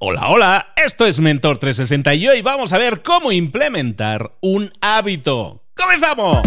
Hola, hola, esto es Mentor 360 y hoy vamos a ver cómo implementar un hábito. ¡Comenzamos!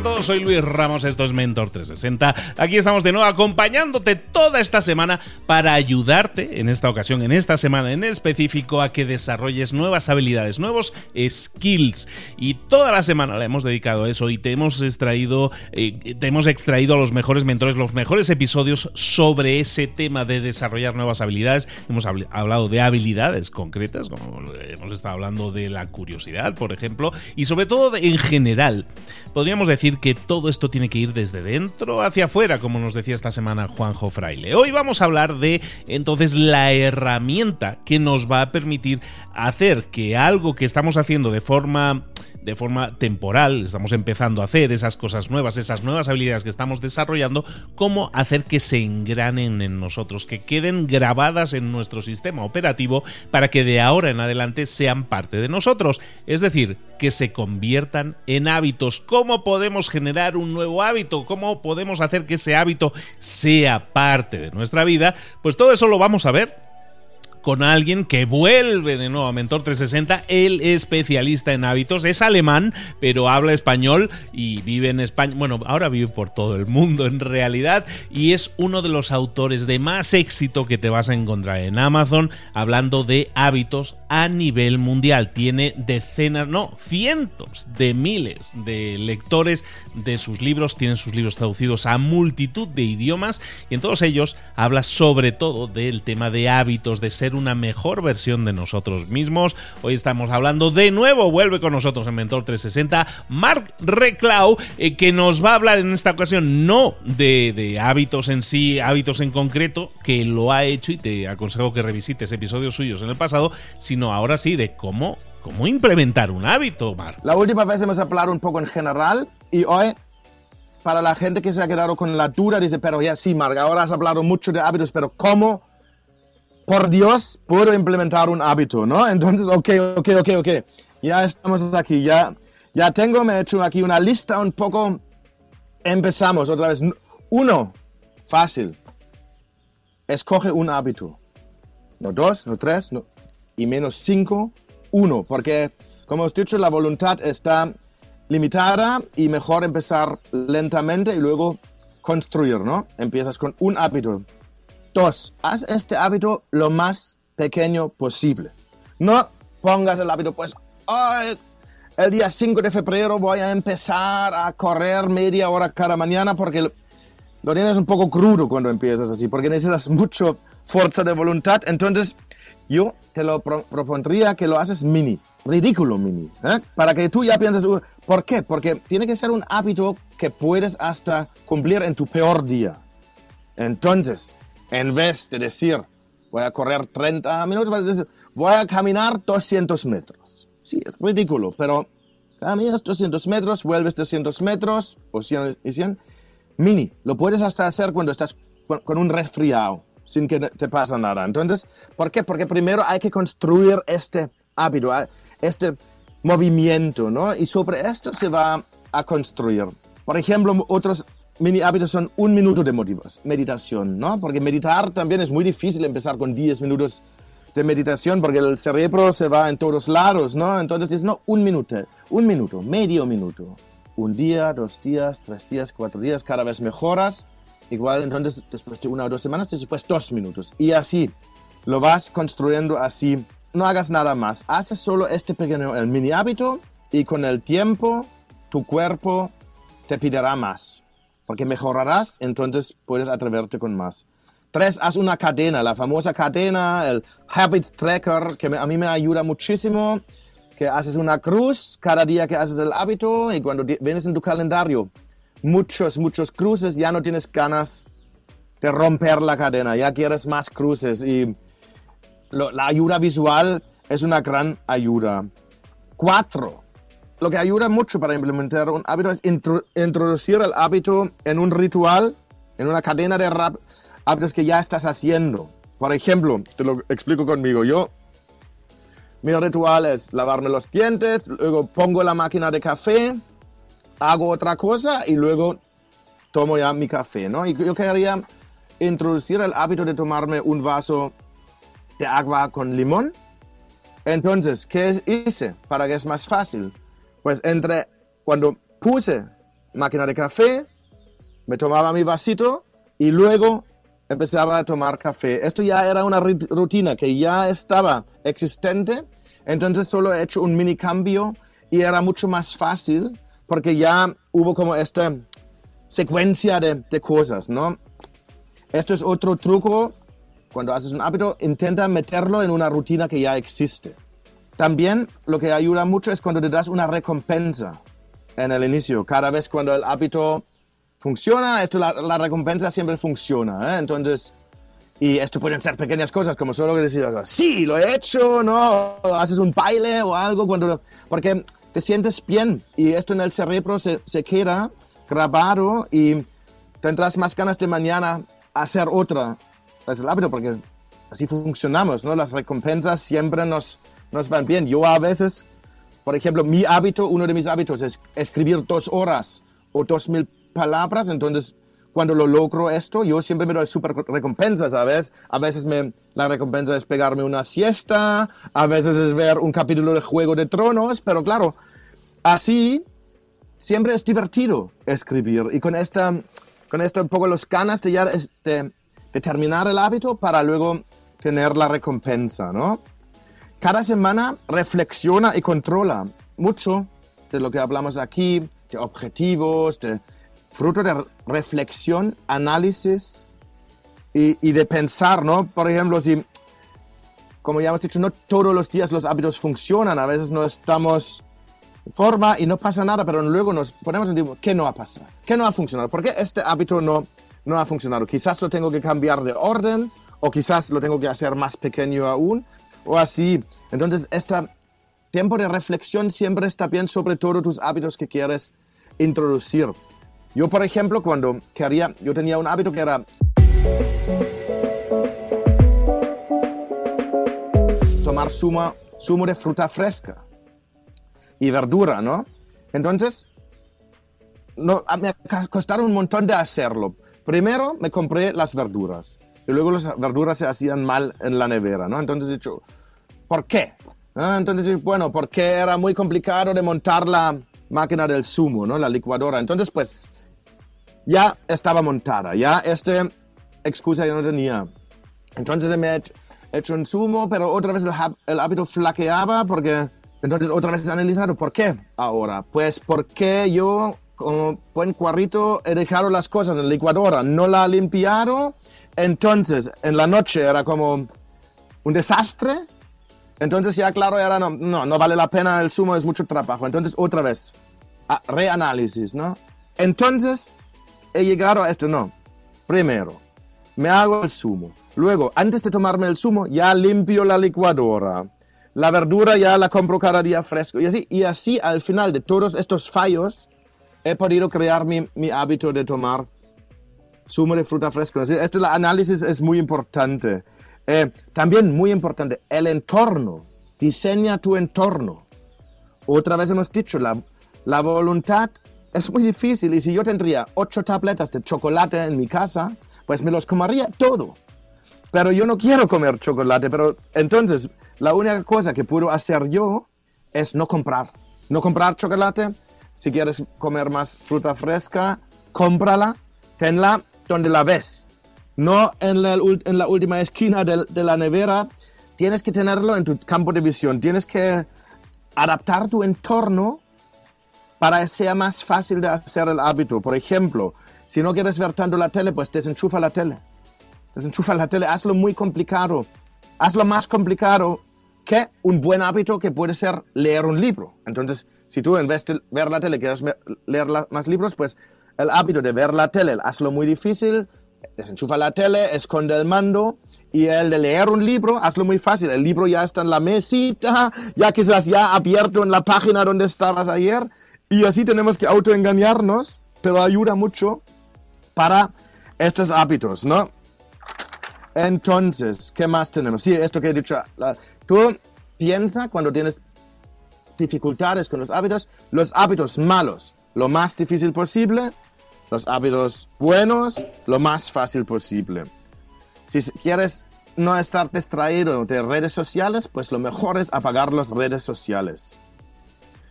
A todos, soy Luis Ramos, esto es Mentor 360. Aquí estamos de nuevo acompañándote toda esta semana para ayudarte, en esta ocasión, en esta semana en específico, a que desarrolles nuevas habilidades, nuevos skills. Y toda la semana la hemos dedicado a eso y te hemos extraído, eh, te hemos extraído a los mejores mentores, los mejores episodios sobre ese tema de desarrollar nuevas habilidades. Hemos hablado de habilidades concretas, como hemos estado hablando de la curiosidad, por ejemplo, y sobre todo en general. Podríamos decir que todo esto tiene que ir desde dentro hacia afuera, como nos decía esta semana Juanjo Fraile. Hoy vamos a hablar de entonces la herramienta que nos va a permitir hacer que algo que estamos haciendo de forma de forma temporal, estamos empezando a hacer esas cosas nuevas, esas nuevas habilidades que estamos desarrollando, cómo hacer que se engranen en nosotros, que queden grabadas en nuestro sistema operativo para que de ahora en adelante sean parte de nosotros, es decir, que se conviertan en hábitos. ¿Cómo podemos generar un nuevo hábito? ¿Cómo podemos hacer que ese hábito sea parte de nuestra vida? Pues todo eso lo vamos a ver con alguien que vuelve de nuevo a Mentor 360. Él es especialista en hábitos, es alemán, pero habla español y vive en España. Bueno, ahora vive por todo el mundo en realidad y es uno de los autores de más éxito que te vas a encontrar en Amazon hablando de hábitos a nivel mundial. Tiene decenas, no, cientos de miles de lectores de sus libros, tienen sus libros traducidos a multitud de idiomas y en todos ellos habla sobre todo del tema de hábitos, de ser una mejor versión de nosotros mismos. Hoy estamos hablando de nuevo, vuelve con nosotros en Mentor 360, Mark Reclau, eh, que nos va a hablar en esta ocasión no de, de hábitos en sí, hábitos en concreto, que lo ha hecho y te aconsejo que revisites episodios suyos en el pasado, sino ahora sí de cómo ¿Cómo implementar un hábito, Mark? La última vez hemos hablado un poco en general y hoy, para la gente que se ha quedado con la duda, dice, pero ya sí, Mark, ahora has hablado mucho de hábitos, pero ¿cómo por Dios, puedo implementar un hábito, ¿no? Entonces, ok, ok, ok, ok. Ya estamos aquí, ya, ya tengo, me he hecho aquí una lista un poco. Empezamos otra vez. Uno, fácil. Escoge un hábito. No dos, no tres, no, y menos cinco, uno. Porque, como os he dicho, la voluntad está limitada y mejor empezar lentamente y luego construir, ¿no? Empiezas con un hábito. Dos, haz este hábito lo más pequeño posible. No pongas el hábito, pues, el día 5 de febrero voy a empezar a correr media hora cada mañana porque lo tienes un poco crudo cuando empiezas así, porque necesitas mucho fuerza de voluntad. Entonces, yo te lo propondría que lo haces mini, ridículo mini, ¿eh? para que tú ya pienses, uh, ¿por qué? Porque tiene que ser un hábito que puedes hasta cumplir en tu peor día. Entonces, en vez de decir, voy a correr 30 minutos, voy a caminar 200 metros. Sí, es ridículo, pero caminas 200 metros, vuelves 200 metros, o 100 y 100. Mini, lo puedes hasta hacer cuando estás con un resfriado, sin que te pasa nada. Entonces, ¿por qué? Porque primero hay que construir este hábito, este movimiento, ¿no? Y sobre esto se va a construir. Por ejemplo, otros mini hábitos son un minuto de meditación, ¿no? Porque meditar también es muy difícil empezar con 10 minutos de meditación porque el cerebro se va en todos lados, ¿no? Entonces es, no, un minuto, un minuto, medio minuto. Un día, dos días, tres días, cuatro días, cada vez mejoras. Igual entonces después de una o dos semanas, después dos minutos. Y así, lo vas construyendo así. No hagas nada más. Haces solo este pequeño, el mini hábito y con el tiempo tu cuerpo te pedirá más porque mejorarás, entonces puedes atreverte con más. Tres, haz una cadena, la famosa cadena, el habit tracker, que a mí me ayuda muchísimo, que haces una cruz cada día que haces el hábito y cuando vienes en tu calendario, muchos, muchos cruces, ya no tienes ganas de romper la cadena, ya quieres más cruces y la ayuda visual es una gran ayuda. Cuatro, lo que ayuda mucho para implementar un hábito es introducir el hábito en un ritual, en una cadena de hábitos que ya estás haciendo. Por ejemplo, te lo explico conmigo. Yo, mi ritual es lavarme los dientes, luego pongo la máquina de café, hago otra cosa y luego tomo ya mi café, ¿no? Y yo quería introducir el hábito de tomarme un vaso de agua con limón. Entonces, ¿qué hice para que es más fácil? Pues entre cuando puse máquina de café, me tomaba mi vasito y luego empezaba a tomar café. Esto ya era una rutina que ya estaba existente, entonces solo he hecho un mini cambio y era mucho más fácil porque ya hubo como esta secuencia de, de cosas, ¿no? Esto es otro truco. Cuando haces un hábito, intenta meterlo en una rutina que ya existe. También lo que ayuda mucho es cuando te das una recompensa en el inicio. Cada vez cuando el hábito funciona, esto, la, la recompensa siempre funciona. ¿eh? Entonces, y esto pueden ser pequeñas cosas, como solo decir, sí, lo he hecho, ¿no? Haces un baile o algo, cuando, porque te sientes bien y esto en el cerebro se, se queda grabado y tendrás más ganas de mañana hacer otra. Es el hábito, porque así funcionamos, ¿no? Las recompensas siempre nos, nos van bien. Yo a veces, por ejemplo, mi hábito, uno de mis hábitos es escribir dos horas o dos mil palabras, entonces cuando lo logro esto, yo siempre me doy súper recompensas, ¿sabes? A veces me, la recompensa es pegarme una siesta, a veces es ver un capítulo de Juego de Tronos, pero claro, así siempre es divertido escribir y con esta, con esto un poco los ganas de, ya, de, de terminar el hábito para luego tener la recompensa, ¿no? Cada semana reflexiona y controla mucho de lo que hablamos aquí, de objetivos, de fruto de reflexión, análisis y, y, de pensar, ¿no? Por ejemplo, si, como ya hemos dicho, no todos los días los hábitos funcionan, a veces no estamos en forma y no pasa nada, pero luego nos ponemos en tiempo, ¿qué no ha pasado? ¿Qué no ha funcionado? ¿Por qué este hábito no, no ha funcionado? Quizás lo tengo que cambiar de orden o quizás lo tengo que hacer más pequeño aún o así. Entonces, este tiempo de reflexión siempre está bien sobre todos tus hábitos que quieres introducir. Yo, por ejemplo, cuando quería, yo tenía un hábito que era tomar zumo, zumo de fruta fresca y verdura, ¿no? Entonces, no, me costaron un montón de hacerlo. Primero me compré las verduras y luego las verduras se hacían mal en la nevera, ¿no? Entonces he dicho, ¿por qué? ¿No? Entonces, bueno, porque era muy complicado de montar la máquina del zumo, ¿no? La licuadora. Entonces, pues, ya estaba montada, ya esta excusa ya no tenía. Entonces me he hecho, un zumo, pero otra vez el, el, hábito flaqueaba porque entonces otra vez analizado, ¿por qué ahora? Pues porque yo como buen cuarrito he dejado las cosas en la licuadora, no la he limpiado, entonces en la noche era como un desastre, entonces ya claro, era no, no, no vale la pena, el zumo es mucho trabajo, entonces otra vez, reanálisis, ¿no? Entonces he llegado a esto, no. Primero, me hago el zumo. Luego, antes de tomarme el zumo, ya limpio la licuadora. La verdura ya la compro cada día fresco. Y así, y así al final de todos estos fallos, he podido crear mi, mi hábito de tomar de fruta fresca. Este análisis es muy importante. Eh, también muy importante, el entorno. Diseña tu entorno. Otra vez hemos dicho, la, la voluntad es muy difícil y si yo tendría ocho tabletas de chocolate en mi casa, pues me los comería todo. Pero yo no quiero comer chocolate, pero entonces la única cosa que puedo hacer yo es no comprar. No comprar chocolate. Si quieres comer más fruta fresca, cómprala, tenla donde la ves. No en la, en la última esquina de, la nevera. Tienes que tenerlo en tu campo de visión. Tienes que adaptar tu entorno para que sea más fácil de hacer el hábito. Por ejemplo, si no quieres ver tanto la tele, pues desenchufa la tele. Desenchufa la tele, hazlo muy complicado. Hazlo más complicado que un buen hábito que puede ser leer un libro. Entonces, si tú en vez de ver la tele quieres leer más libros, pues el hábito de ver la tele, hazlo muy difícil, desenchufa la tele, esconde el mando y el de leer un libro, hazlo muy fácil. El libro ya está en la mesita, ya quizás ya abierto en la página donde estabas ayer y así tenemos que autoengañarnos, pero ayuda mucho para estos hábitos, ¿no? Entonces, ¿qué más tenemos? Sí, esto que he dicho. Tú piensa cuando tienes dificultades con los hábitos, los hábitos malos, lo más difícil posible, los hábitos buenos lo más fácil posible. Si quieres no estar distraído de redes sociales, pues lo mejor es apagar las redes sociales.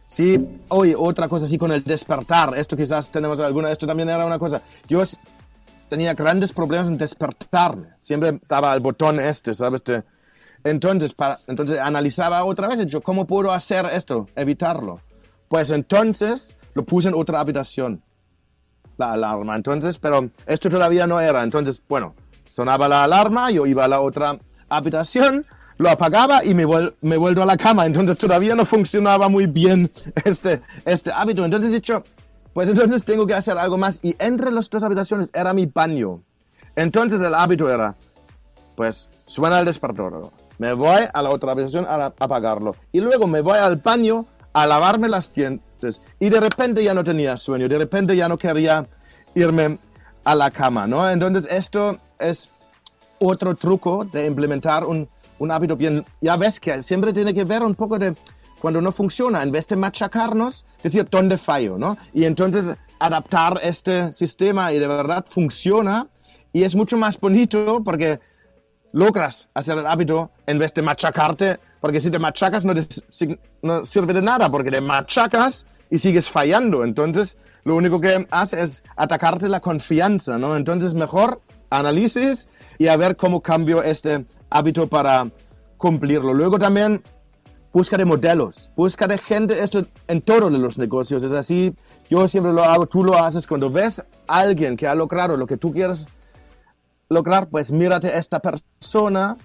Sí, oye, otra cosa así con el despertar, esto quizás tenemos alguna, esto también era una cosa. Yo tenía grandes problemas en despertarme, siempre estaba el botón este, ¿sabes? entonces, para, entonces analizaba otra vez, yo, ¿cómo puedo hacer esto, evitarlo? Pues entonces lo puse en otra habitación, la alarma. Entonces, pero esto todavía no era. Entonces, bueno, sonaba la alarma, yo iba a la otra habitación, lo apagaba y me, me vuelvo a la cama. Entonces todavía no funcionaba muy bien este, este hábito. Entonces dicho, pues entonces tengo que hacer algo más. Y entre las dos habitaciones era mi baño. Entonces el hábito era, pues suena el despertador. Me voy a la otra habitación a apagarlo. Y luego me voy al baño a lavarme las dientes y de repente ya no tenía sueño, de repente ya no quería irme a la cama, ¿no? Entonces esto es otro truco de implementar un, un hábito bien, ya ves que siempre tiene que ver un poco de cuando no funciona, en vez de machacarnos, decir dónde fallo, ¿no? Y entonces adaptar este sistema y de verdad funciona y es mucho más bonito porque logras hacer el hábito en vez de machacarte porque si te machacas no, no, sirve de nada, porque te machacas y sigues fallando. Entonces, lo único que hace es atacarte la confianza, ¿no? Entonces, mejor análisis y a ver cómo cambio este hábito para cumplirlo. Luego también busca de modelos, busca de gente, esto en todos los negocios es así, yo siempre lo hago, tú lo haces, cuando ves a alguien que ha logrado lo que tú quieres lograr, pues mírate a esta persona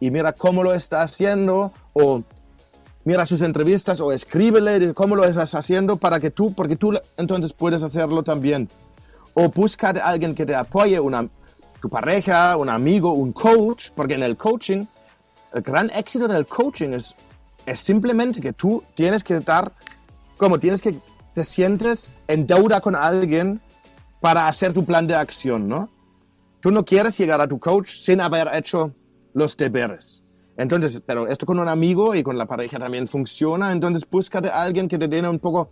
y mira cómo lo está haciendo o mira sus entrevistas o escríbele cómo lo estás haciendo para que tú, porque tú entonces puedes hacerlo también. O busca a alguien que te apoye, una, tu pareja, un amigo, un coach, porque en el coaching, el gran éxito del coaching es, es simplemente que tú tienes que estar, como tienes que te sientes en deuda con alguien para hacer tu plan de acción, ¿no? Tú no quieres llegar a tu coach sin haber hecho los deberes. Entonces, pero esto con un amigo y con la pareja también funciona, entonces búscate a alguien que te dé un poco,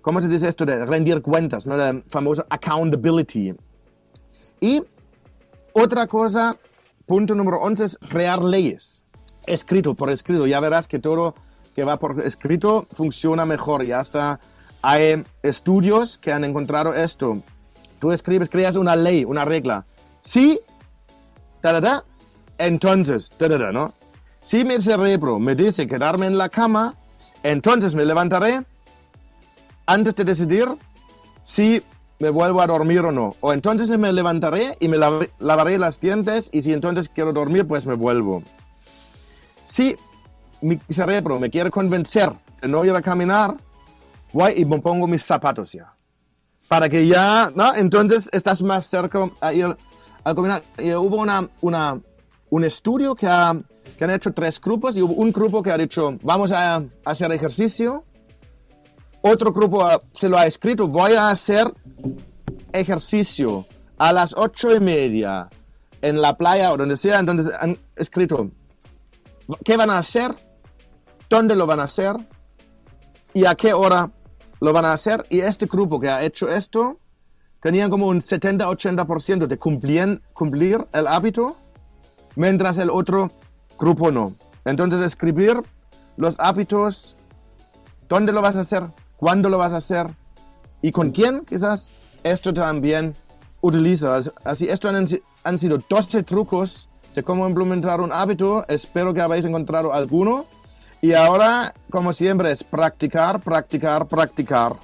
¿cómo se dice esto? De rendir cuentas, ¿no? La famosa accountability. Y otra cosa, punto número 11 es crear leyes. Escrito, por escrito. Ya verás que todo que va por escrito funciona mejor. Ya está. Hay estudios que han encontrado esto. Tú escribes, creas una ley, una regla. Sí, ta, ta, entonces, ¿no? Si mi cerebro me dice quedarme en la cama, entonces me levantaré antes de decidir si me vuelvo a dormir o no. O entonces me levantaré y me lavaré las dientes y si entonces quiero dormir, pues me vuelvo. Si mi cerebro me quiere convencer de no ir a caminar, voy y me pongo mis zapatos ya. Para que ya, ¿no? Entonces estás más cerca a ir a caminar. Y hubo una, una un estudio que, ha, que han hecho tres grupos y hubo un grupo que ha dicho, vamos a, hacer ejercicio. Otro grupo se lo ha escrito, voy a hacer ejercicio a las ocho y media en la playa o donde sea. Entonces han escrito qué van a hacer, dónde lo van a hacer y a qué hora lo van a hacer. Y este grupo que ha hecho esto tenían como un 70-80% de cumplir, cumplir el hábito mientras el otro grupo no. Entonces escribir los hábitos, dónde lo vas a hacer, cuándo lo vas a hacer y con quién quizás, esto también utiliza. Así, esto han, han sido 12 trucos de cómo implementar un hábito. Espero que habéis encontrado alguno. Y ahora, como siempre, es practicar, practicar, practicar.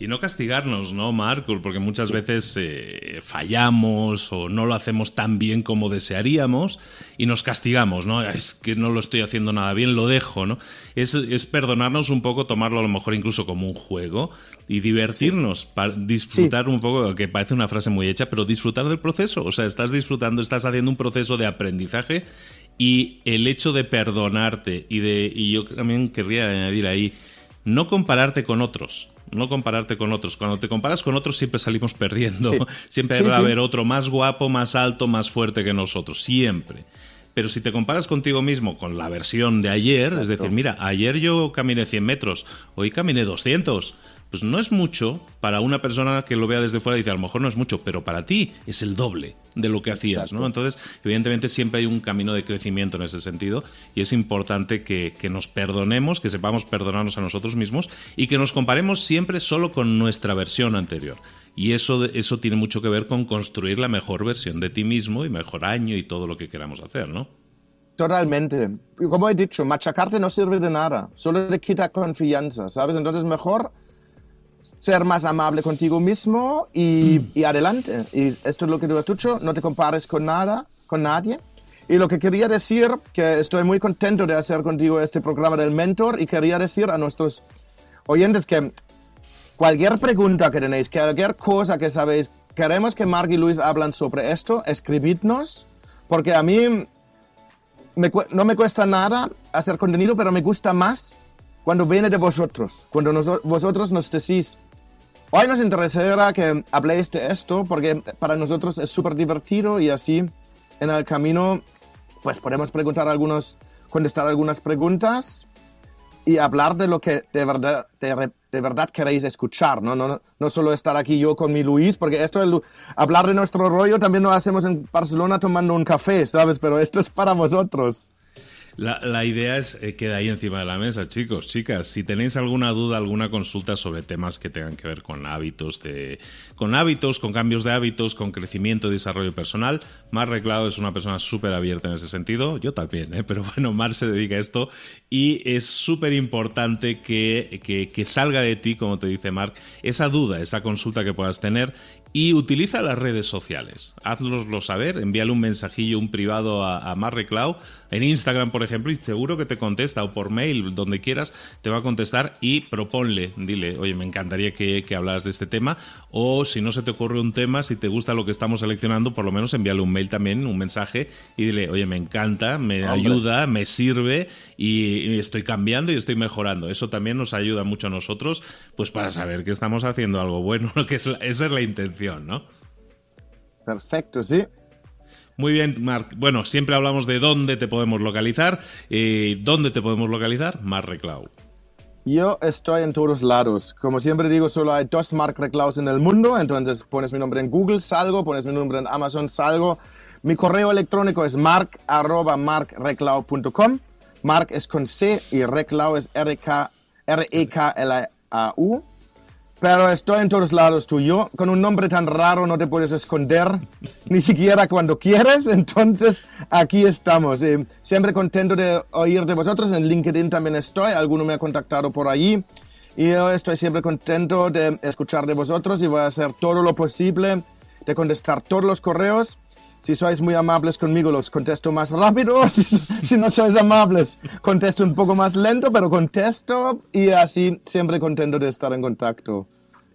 Y no castigarnos, ¿no, Marco? Porque muchas veces eh, fallamos o no lo hacemos tan bien como desearíamos y nos castigamos, ¿no? Es que no lo estoy haciendo nada bien, lo dejo, ¿no? Es, perdonarnos un poco, tomarlo a lo mejor incluso como un juego y divertirnos, disfrutar un poco, que parece una frase muy hecha, pero disfrutar del proceso. O sea, estás disfrutando, estás haciendo un proceso de aprendizaje y el hecho de perdonarte y de, y yo también querría añadir ahí, no compararte con otros no compararte con otros. Cuando te comparas con otros siempre salimos perdiendo. Siempre va a haber otro más guapo, más alto, más fuerte que nosotros. Siempre. Pero si te comparas contigo mismo con la versión de ayer, es decir, mira, ayer yo caminé 100 metros, hoy caminé 200. Pues no es mucho para una persona que lo vea desde fuera y dice, a lo mejor no es mucho, pero para ti es el doble de lo que hacías, ¿no? Entonces, evidentemente siempre hay un camino de crecimiento en ese sentido y es importante que, que nos perdonemos, que sepamos perdonarnos a nosotros mismos y que nos comparemos siempre solo con nuestra versión anterior. Y eso, eso tiene mucho que ver con construir la mejor versión de ti mismo y mejor año y todo lo que queramos hacer, ¿no? Totalmente. Como he dicho, machacarte no sirve de nada, solo te quita confianza, ¿sabes? Entonces mejor ser más amable contigo mismo y, mm. y, adelante. Y esto es lo que tú has dicho, no te compares con nada, con nadie. Y lo que quería decir, que estoy muy contento de hacer contigo este programa del mentor y quería decir a nuestros oyentes que cualquier pregunta que tenéis, cualquier cosa que sabéis, queremos que Mark y Luis hablan sobre esto, escribidnos, porque a mí no me cuesta nada hacer contenido, pero me gusta más cuando viene de vosotros, cuando vosotros nos decís, hoy nos interesará que habléis de esto, porque para nosotros es súper divertido y así en el camino pues podemos preguntar algunos, contestar algunas preguntas y hablar de lo que de verdad, de, verdad queréis escuchar, ¿no? No, ¿no? solo estar aquí yo con mi Luis, porque esto, el, hablar de nuestro rollo también lo hacemos en Barcelona tomando un café, ¿sabes? Pero esto es para vosotros. La, idea es que eh, quede ahí encima de la mesa, chicos, chicas. Si tenéis alguna duda, alguna consulta sobre temas que tengan que ver con hábitos, de, con hábitos, con cambios de hábitos, con crecimiento y desarrollo personal, Mar Reclado es una persona súper abierta en ese sentido. Yo también, ¿eh? pero bueno, Mar se dedica a esto y es súper importante que, que salga de ti, como te dice Mark, esa duda, esa consulta que puedas tener y utiliza las redes sociales. Hazloslo saber, envíale un mensajillo, un privado a, a Marreclau en Instagram, por ejemplo, y seguro que te contesta, o por mail, donde quieras, te va a contestar y proponle, dile, oye, me encantaría que, que hablaras de este tema, o si no se te ocurre un tema, si te gusta lo que estamos seleccionando, por lo menos envíale un mail también, un mensaje, y dile, oye, me encanta, me ayuda, me sirve, y, estoy cambiando y estoy mejorando. Eso también nos ayuda mucho a nosotros, pues para saber que estamos haciendo algo bueno, que es esa es la intención, ¿no? Perfecto, sí. Muy bien, Marc. Bueno, siempre hablamos de dónde te podemos localizar. Eh, ¿Dónde te podemos localizar? Marc Reclau. Yo estoy en todos lados. Como siempre digo, solo hay dos Marc Reclaus en el mundo. Entonces pones mi nombre en Google, salgo. Pones mi nombre en Amazon, salgo. Mi correo electrónico es mark.markreclau.com. Mark es con C y Reclau es R-E-K-L-A-U. Pero estoy en todos lados tú. Yo, con un nombre tan raro no te puedes esconder, ni siquiera cuando quieres. Entonces, aquí estamos. Eh, siempre contento de oír de vosotros. En LinkedIn también estoy. Alguno me ha contactado por allí. Y yo estoy siempre contento de escuchar de vosotros y voy a hacer todo lo posible de contestar todos los correos. Si sois muy amables conmigo, los contesto más rápido. si no sois amables, contesto un poco más lento, pero contesto y así siempre contento de estar en contacto.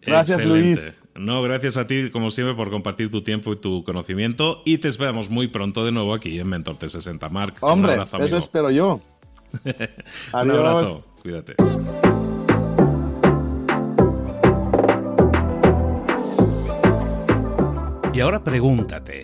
Gracias, Luis. No, gracias a ti, como siempre, por compartir tu tiempo y tu conocimiento. Y te esperamos muy pronto de nuevo aquí en Mentor T60. Mark, Hombre, un abrazo, eso espero yo. un abrazo, cuídate. Y ahora pregúntate.